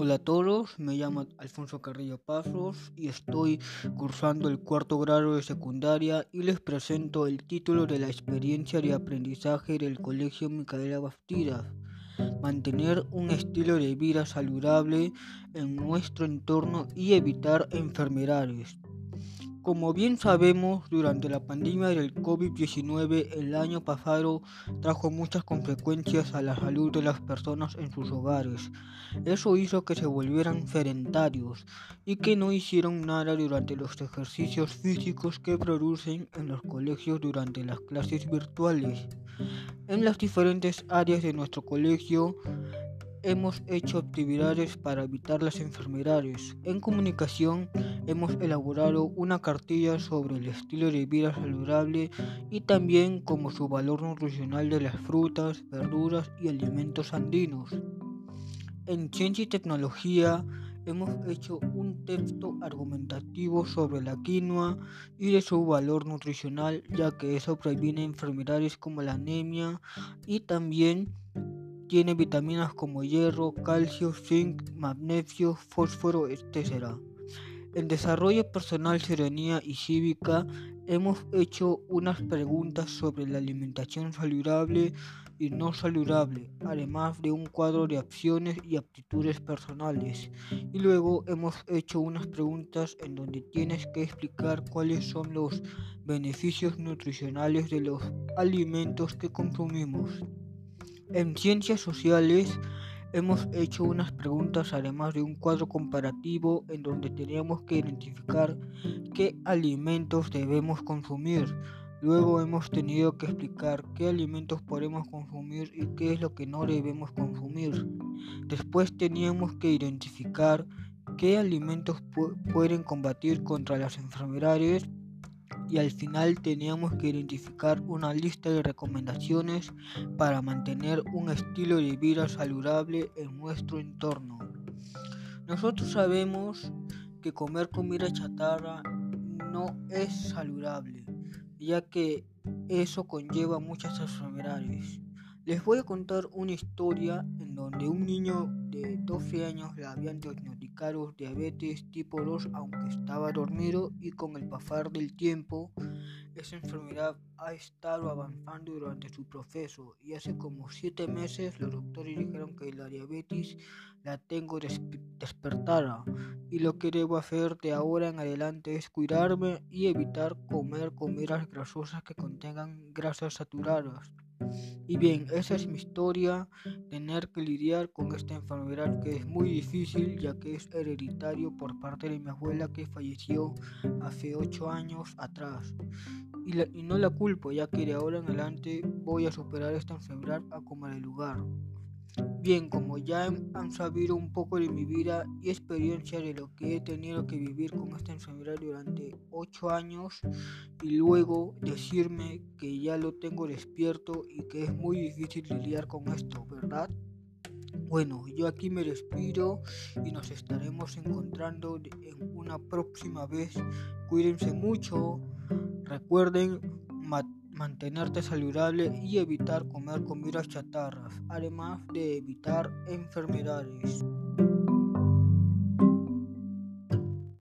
Hola a todos, me llamo Alfonso Carrillo Pasos y estoy cursando el cuarto grado de secundaria y les presento el título de la experiencia de aprendizaje del Colegio Micaela Bastidas. Mantener un estilo de vida saludable en nuestro entorno y evitar enfermedades. Como bien sabemos, durante la pandemia del COVID-19 el año pasado trajo muchas consecuencias a la salud de las personas en sus hogares. Eso hizo que se volvieran sedentarios y que no hicieron nada durante los ejercicios físicos que producen en los colegios durante las clases virtuales. En las diferentes áreas de nuestro colegio hemos hecho actividades para evitar las enfermedades. En comunicación hemos elaborado una cartilla sobre el estilo de vida saludable y también como su valor nutricional de las frutas, verduras y alimentos andinos. En ciencia y tecnología hemos hecho un texto argumentativo sobre la quinoa y de su valor nutricional, ya que eso previene enfermedades como la anemia y también tiene vitaminas como hierro, calcio, zinc, magnesio, fósforo, etc. En desarrollo personal, serenía y cívica hemos hecho unas preguntas sobre la alimentación saludable y no saludable, además de un cuadro de acciones y aptitudes personales. Y luego hemos hecho unas preguntas en donde tienes que explicar cuáles son los beneficios nutricionales de los alimentos que consumimos. En ciencias sociales hemos hecho unas preguntas además de un cuadro comparativo en donde teníamos que identificar qué alimentos debemos consumir. Luego hemos tenido que explicar qué alimentos podemos consumir y qué es lo que no debemos consumir. Después teníamos que identificar qué alimentos pueden combatir contra las enfermedades y al final teníamos que identificar una lista de recomendaciones para mantener un estilo de vida saludable en nuestro entorno. Nosotros sabemos que comer comida chatarra no es saludable, ya que eso conlleva muchas enfermedades. Les voy a contar una historia en donde un niño de 12 años le habían diagnosticado diabetes tipo 2 aunque estaba dormido y con el pasar del tiempo esa enfermedad ha estado avanzando durante su proceso y hace como 7 meses los doctores dijeron que la diabetes la tengo despertada y lo que debo hacer de ahora en adelante es cuidarme y evitar comer comidas grasosas que contengan grasas saturadas. Y bien, esa es mi historia, tener que lidiar con esta enfermedad que es muy difícil ya que es hereditario por parte de mi abuela que falleció hace 8 años atrás. Y, y no la culpo ya que de ahora en adelante voy a superar esta enfermedad a como el lugar. Bien, como ya han sabido un poco de mi vida y experiencia de lo que he tenido que vivir con esta enfermedad durante 8 años y luego decirme que ya lo tengo despierto y que es muy difícil lidiar con esto, ¿verdad? Bueno, yo aquí me despido y nos estaremos encontrando en una próxima vez. Cuídense mucho. Recuerden mantenerte saludable y evitar comer comidas chatarras, además de evitar enfermedades.